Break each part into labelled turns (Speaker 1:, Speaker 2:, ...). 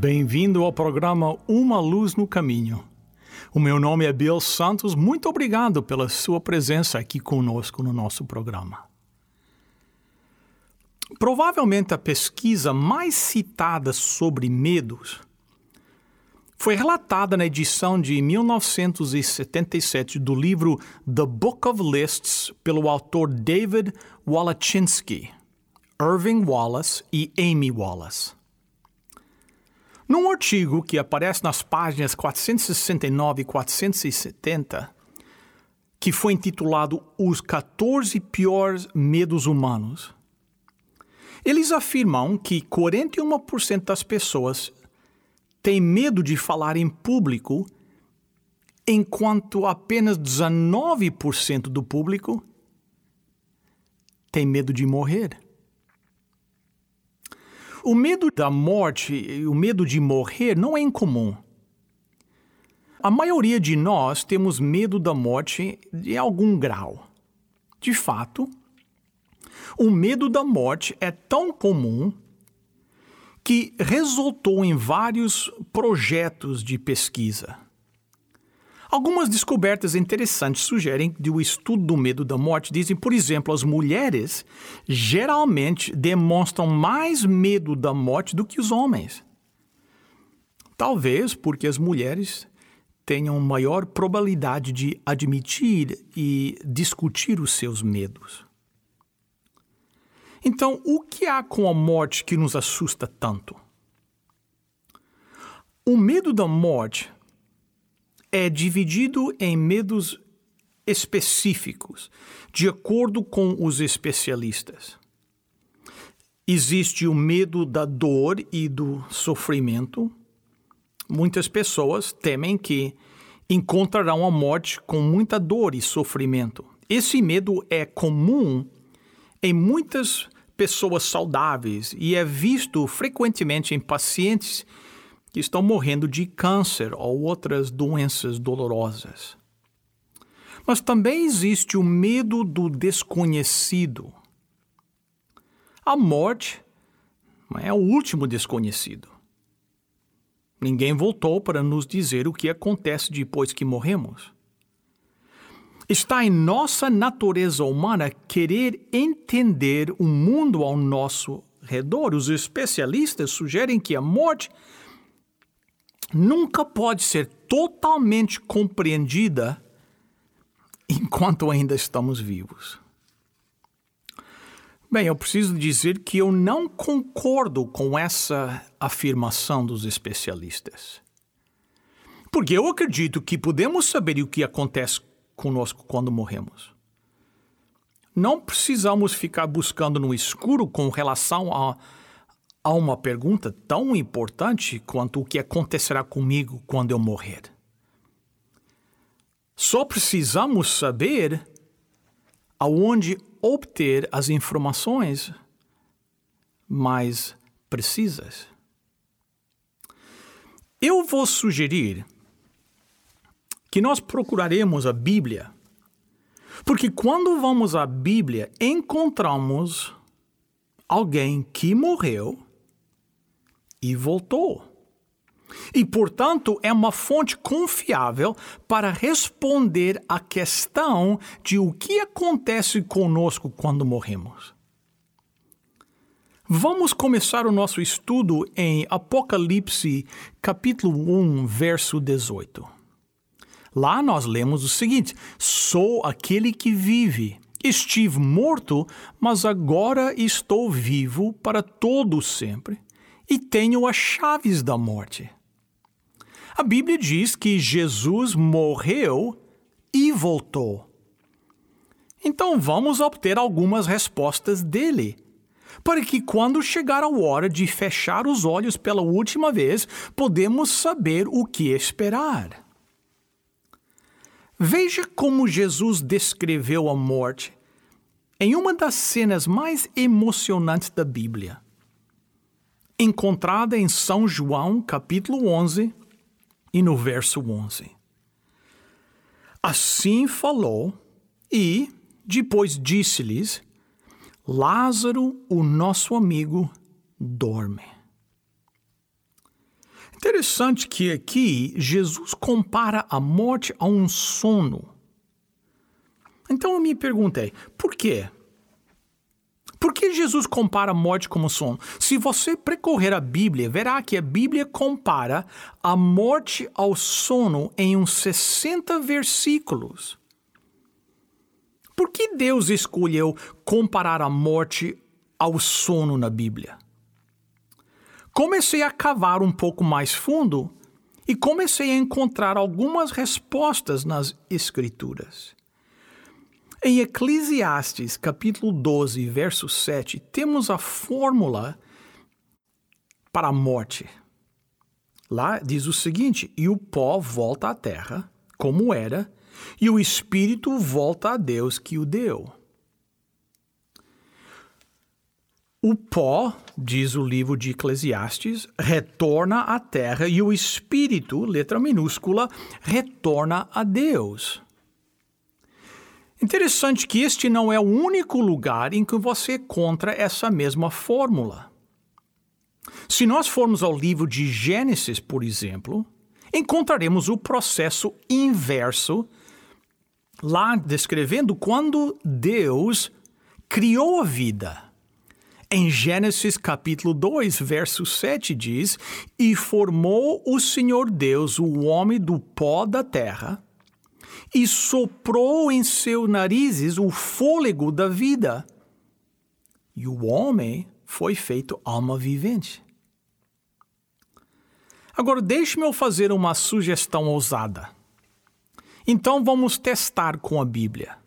Speaker 1: Bem-vindo ao programa Uma Luz no Caminho. O meu nome é Bill Santos. Muito obrigado pela sua presença aqui conosco no nosso programa. Provavelmente a pesquisa mais citada sobre medos foi relatada na edição de 1977 do livro The Book of Lists pelo autor David Walachinsky, Irving Wallace e Amy Wallace. Num artigo que aparece nas páginas 469 e 470, que foi intitulado Os 14 Piores Medos Humanos, eles afirmam que 41% das pessoas têm medo de falar em público, enquanto apenas 19% do público tem medo de morrer. O medo da morte, o medo de morrer, não é incomum. A maioria de nós temos medo da morte de algum grau. De fato, o medo da morte é tão comum que resultou em vários projetos de pesquisa. Algumas descobertas interessantes sugerem que o estudo do medo da morte dizem, por exemplo, as mulheres geralmente demonstram mais medo da morte do que os homens. Talvez porque as mulheres tenham maior probabilidade de admitir e discutir os seus medos. Então, o que há com a morte que nos assusta tanto? O medo da morte é dividido em medos específicos, de acordo com os especialistas. Existe o medo da dor e do sofrimento. Muitas pessoas temem que encontrarão a morte com muita dor e sofrimento. Esse medo é comum em muitas pessoas saudáveis e é visto frequentemente em pacientes que estão morrendo de câncer ou outras doenças dolorosas. Mas também existe o medo do desconhecido. A morte é o último desconhecido. Ninguém voltou para nos dizer o que acontece depois que morremos. Está em nossa natureza humana querer entender o mundo ao nosso redor. Os especialistas sugerem que a morte nunca pode ser totalmente compreendida enquanto ainda estamos vivos. Bem, eu preciso dizer que eu não concordo com essa afirmação dos especialistas. Porque eu acredito que podemos saber o que acontece conosco quando morremos. Não precisamos ficar buscando no escuro com relação a há uma pergunta tão importante quanto o que acontecerá comigo quando eu morrer. Só precisamos saber aonde obter as informações mais precisas. Eu vou sugerir que nós procuraremos a Bíblia, porque quando vamos à Bíblia, encontramos alguém que morreu e voltou. E, portanto, é uma fonte confiável para responder à questão de o que acontece conosco quando morremos. Vamos começar o nosso estudo em Apocalipse, capítulo 1, verso 18. Lá nós lemos o seguinte: Sou aquele que vive. Estive morto, mas agora estou vivo para todo sempre e tenho as chaves da morte. A Bíblia diz que Jesus morreu e voltou. Então vamos obter algumas respostas dele, para que quando chegar a hora de fechar os olhos pela última vez, podemos saber o que esperar. Veja como Jesus descreveu a morte em uma das cenas mais emocionantes da Bíblia, encontrada em São João, capítulo 11, e no verso 11. Assim falou e, depois disse-lhes: Lázaro, o nosso amigo, dorme. Interessante que aqui Jesus compara a morte a um sono. Então eu me perguntei, por quê? Por que Jesus compara a morte como sono? Se você percorrer a Bíblia, verá que a Bíblia compara a morte ao sono em uns 60 versículos. Por que Deus escolheu comparar a morte ao sono na Bíblia? Comecei a cavar um pouco mais fundo e comecei a encontrar algumas respostas nas Escrituras. Em Eclesiastes, capítulo 12, verso 7, temos a fórmula para a morte. Lá diz o seguinte: E o pó volta à terra, como era, e o espírito volta a Deus que o deu. O pó, diz o livro de Eclesiastes, retorna à terra e o espírito, letra minúscula, retorna a Deus. Interessante que este não é o único lugar em que você encontra essa mesma fórmula. Se nós formos ao livro de Gênesis, por exemplo, encontraremos o processo inverso, lá descrevendo quando Deus criou a vida. Em Gênesis capítulo 2, verso 7 diz: E formou o Senhor Deus o homem do pó da terra e soprou em seus narizes o fôlego da vida. E o homem foi feito alma vivente. Agora, deixe-me fazer uma sugestão ousada. Então, vamos testar com a Bíblia.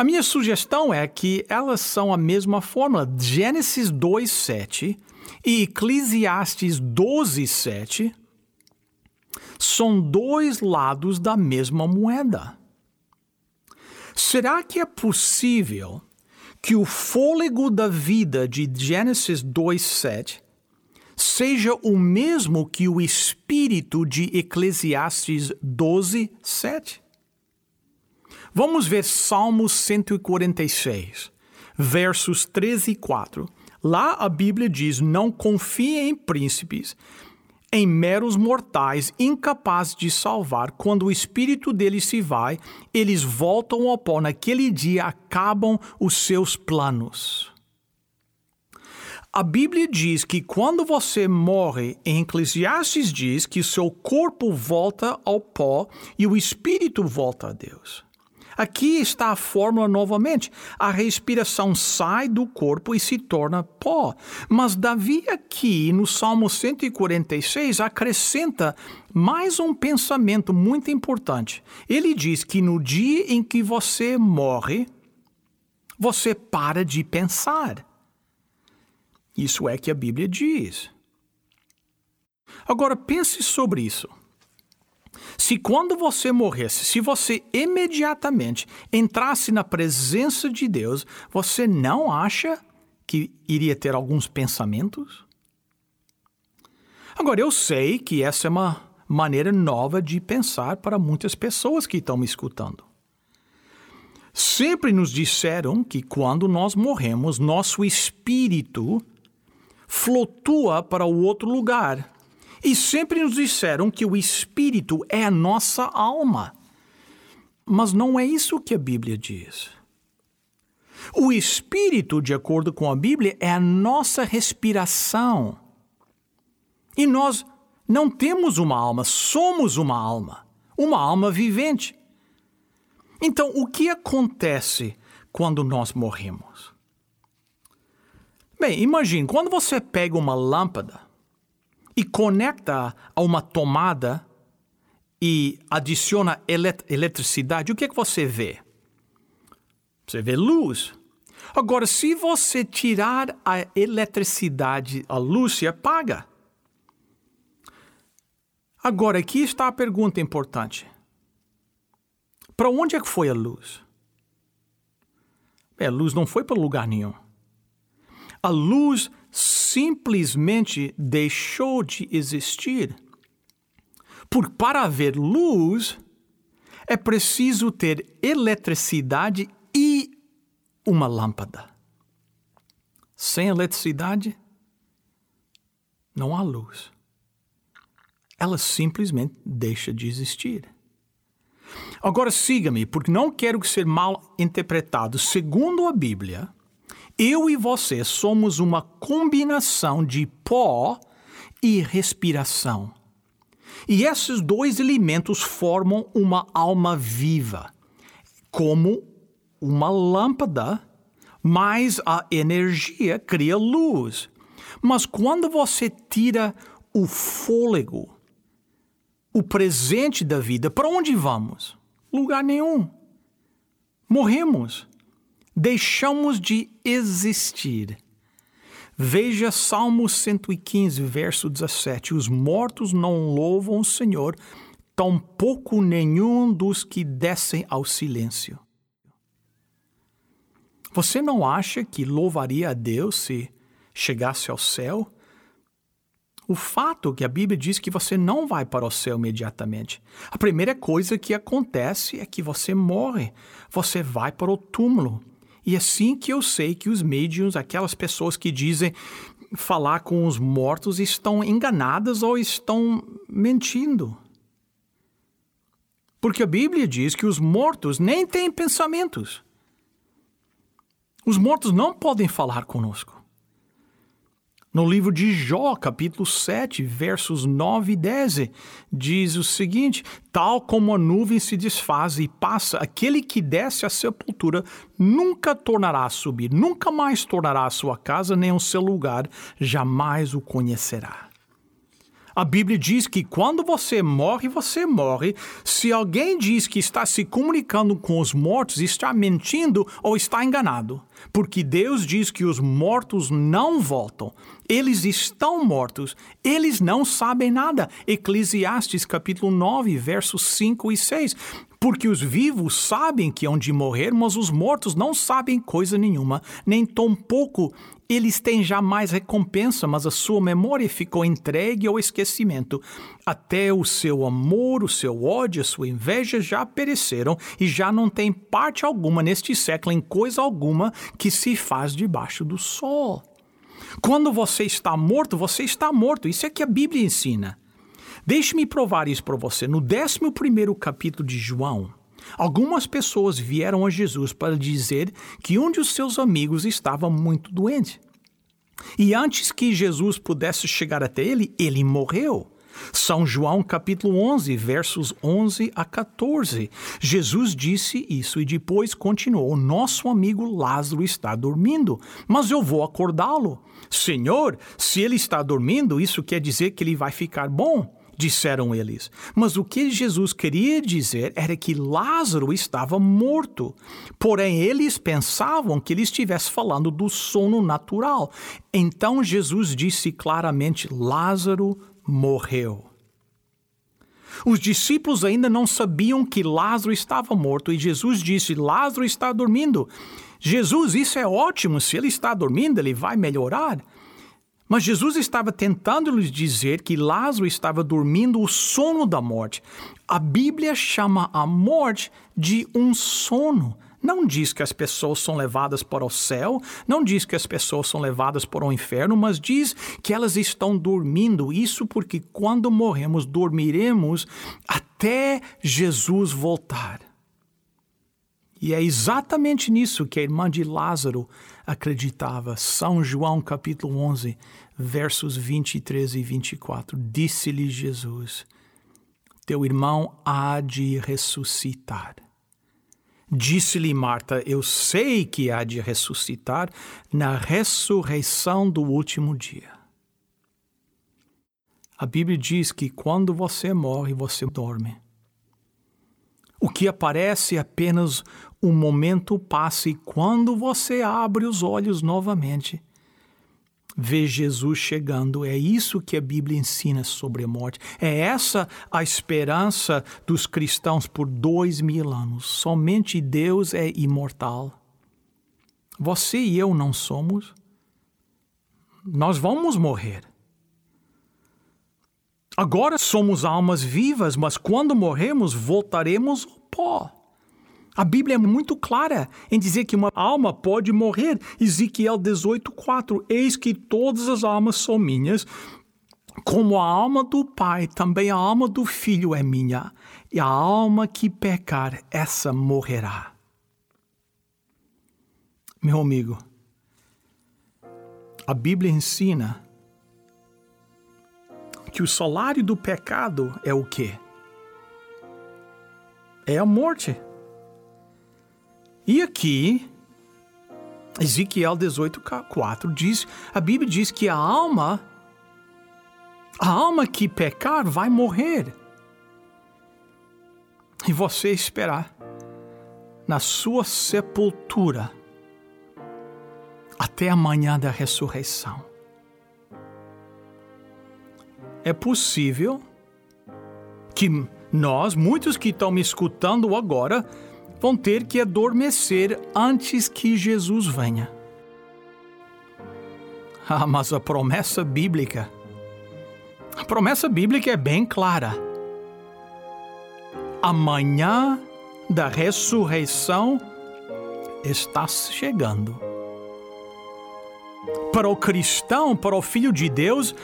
Speaker 1: A minha sugestão é que elas são a mesma fórmula. Gênesis 2:7 e Eclesiastes 12:7 são dois lados da mesma moeda. Será que é possível que o fôlego da vida de Gênesis 2:7 seja o mesmo que o espírito de Eclesiastes 12:7? Vamos ver Salmos 146, versos 13 e 4. Lá a Bíblia diz: Não confie em príncipes, em meros mortais incapazes de salvar, quando o espírito deles se vai, eles voltam ao pó. Naquele dia acabam os seus planos. A Bíblia diz que quando você morre, em Eclesiastes diz que seu corpo volta ao pó e o espírito volta a Deus. Aqui está a fórmula novamente. A respiração sai do corpo e se torna pó. Mas Davi, aqui no Salmo 146, acrescenta mais um pensamento muito importante. Ele diz que no dia em que você morre, você para de pensar. Isso é que a Bíblia diz. Agora pense sobre isso. Se quando você morresse, se você imediatamente entrasse na presença de Deus, você não acha que iria ter alguns pensamentos? Agora, eu sei que essa é uma maneira nova de pensar para muitas pessoas que estão me escutando. Sempre nos disseram que quando nós morremos, nosso espírito flutua para o outro lugar e sempre nos disseram que o espírito é a nossa alma. Mas não é isso que a Bíblia diz. O espírito, de acordo com a Bíblia, é a nossa respiração. E nós não temos uma alma, somos uma alma, uma alma vivente. Então, o que acontece quando nós morremos? Bem, imagine, quando você pega uma lâmpada e conecta a uma tomada e adiciona elet eletricidade, o que, é que você vê? Você vê luz. Agora, se você tirar a eletricidade, a luz se apaga. Agora, aqui está a pergunta importante. Para onde é que foi a luz? É, a luz não foi para lugar nenhum. A luz simplesmente deixou de existir. Porque para haver luz, é preciso ter eletricidade e uma lâmpada. Sem eletricidade, não há luz. Ela simplesmente deixa de existir. Agora siga-me, porque não quero ser mal interpretado. Segundo a Bíblia, eu e você somos uma combinação de pó e respiração. E esses dois elementos formam uma alma viva, como uma lâmpada, mas a energia cria luz. Mas quando você tira o fôlego, o presente da vida, para onde vamos? Lugar nenhum. Morremos. Deixamos de existir. Veja Salmo 115, verso 17: Os mortos não louvam o Senhor, tampouco nenhum dos que descem ao silêncio. Você não acha que louvaria a Deus se chegasse ao céu? O fato que a Bíblia diz que você não vai para o céu imediatamente. A primeira coisa que acontece é que você morre. Você vai para o túmulo. E é assim que eu sei que os médiums, aquelas pessoas que dizem falar com os mortos, estão enganadas ou estão mentindo. Porque a Bíblia diz que os mortos nem têm pensamentos. Os mortos não podem falar conosco. No livro de Jó, capítulo 7, versos 9 e 10, diz o seguinte: Tal como a nuvem se desfaz e passa, aquele que desce à sepultura nunca tornará a subir, nunca mais tornará a sua casa nem o seu lugar, jamais o conhecerá. A Bíblia diz que quando você morre, você morre. Se alguém diz que está se comunicando com os mortos, está mentindo ou está enganado. Porque Deus diz que os mortos não voltam. Eles estão mortos. Eles não sabem nada. Eclesiastes capítulo 9, versos 5 e 6. Porque os vivos sabem que hão de morrer, mas os mortos não sabem coisa nenhuma, nem tampouco eles têm jamais recompensa, mas a sua memória ficou entregue ao esquecimento. Até o seu amor, o seu ódio, a sua inveja já pereceram e já não tem parte alguma neste século em coisa alguma que se faz debaixo do sol. Quando você está morto, você está morto. Isso é que a Bíblia ensina. Deixe-me provar isso para você. No 11 capítulo de João, Algumas pessoas vieram a Jesus para dizer que um de seus amigos estava muito doente. E antes que Jesus pudesse chegar até ele, ele morreu. São João capítulo 11, versos 11 a 14. Jesus disse isso e depois continuou: Nosso amigo Lázaro está dormindo, mas eu vou acordá-lo. Senhor, se ele está dormindo, isso quer dizer que ele vai ficar bom disseram eles. Mas o que Jesus queria dizer era que Lázaro estava morto. Porém, eles pensavam que ele estivesse falando do sono natural. Então Jesus disse claramente: Lázaro morreu. Os discípulos ainda não sabiam que Lázaro estava morto e Jesus disse: Lázaro está dormindo. Jesus, isso é ótimo, se ele está dormindo, ele vai melhorar. Mas Jesus estava tentando lhes dizer que Lázaro estava dormindo o sono da morte. A Bíblia chama a morte de um sono. Não diz que as pessoas são levadas para o céu, não diz que as pessoas são levadas para o inferno, mas diz que elas estão dormindo. Isso porque quando morremos, dormiremos até Jesus voltar. E é exatamente nisso que a irmã de Lázaro acreditava. São João capítulo 11, versos 23 e 24. Disse-lhe Jesus: Teu irmão há de ressuscitar. Disse-lhe Marta: Eu sei que há de ressuscitar na ressurreição do último dia. A Bíblia diz que quando você morre, você dorme. O que aparece é apenas
Speaker 2: o momento passa e quando você abre os olhos novamente, vê Jesus chegando. É isso que a Bíblia ensina sobre a morte. É essa a esperança dos cristãos por dois mil anos. Somente Deus é imortal. Você e eu não somos. Nós vamos morrer. Agora somos almas vivas, mas quando morremos, voltaremos ao pó. A Bíblia é muito clara em dizer que uma alma pode morrer. Ezequiel 18:4 Eis que todas as almas são minhas, como a alma do Pai, também a alma do Filho é minha, e a alma que pecar, essa morrerá. Meu amigo, a Bíblia ensina que o salário do pecado é o quê? É a morte. E aqui, Ezequiel 18, 4 diz, a Bíblia diz que a alma, a alma que pecar vai morrer. E você esperar na sua sepultura até a manhã da ressurreição. É possível que nós, muitos que estão me escutando agora, vão ter que adormecer antes que Jesus venha. Ah, mas a promessa bíblica, a promessa bíblica é bem clara. Amanhã da ressurreição está chegando. Para o cristão, para o filho de Deus,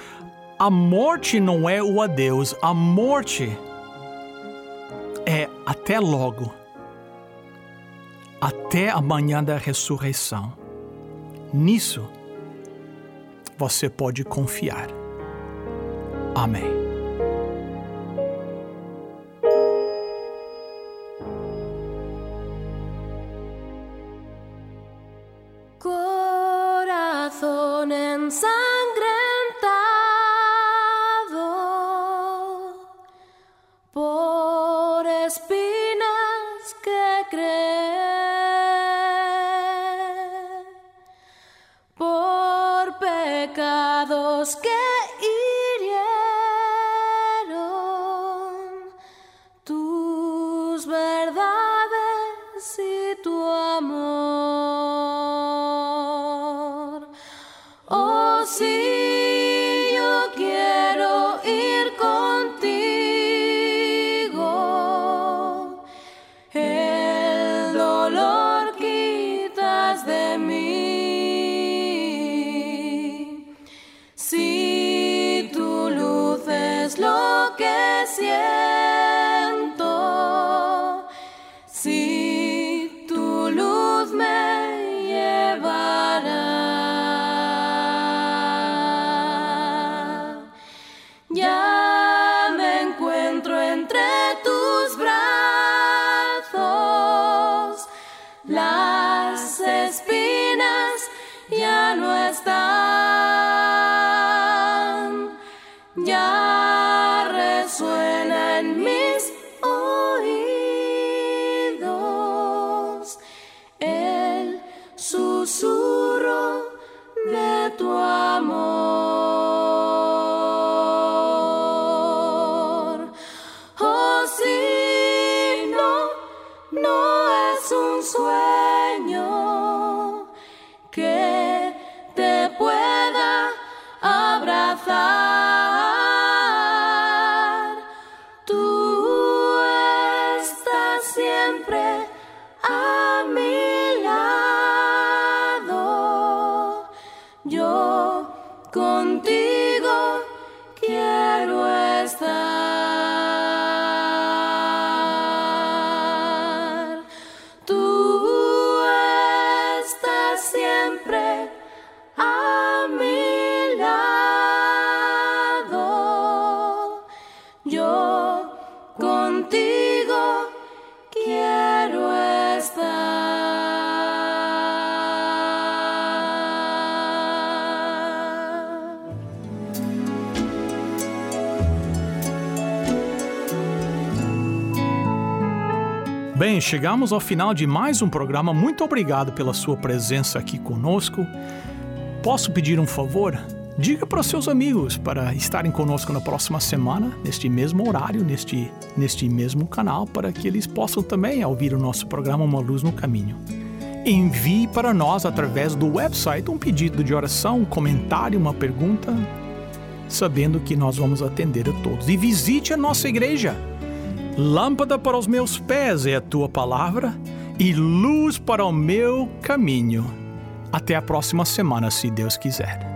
Speaker 2: a morte não é o adeus, a morte é até logo até a manhã da ressurreição. Nisso você pode confiar. Amém.
Speaker 1: Bem, chegamos ao final de mais um programa. Muito obrigado pela sua presença aqui conosco. Posso pedir um favor? Diga para seus amigos para estarem conosco na próxima semana, neste mesmo horário, neste, neste mesmo canal, para que eles possam também ouvir o nosso programa Uma Luz no Caminho. Envie para nós através do website um pedido de oração, um comentário, uma pergunta, sabendo que nós vamos atender a todos. E visite a nossa igreja. Lâmpada para os meus pés é a tua palavra e luz para o meu caminho. Até a próxima semana, se Deus quiser.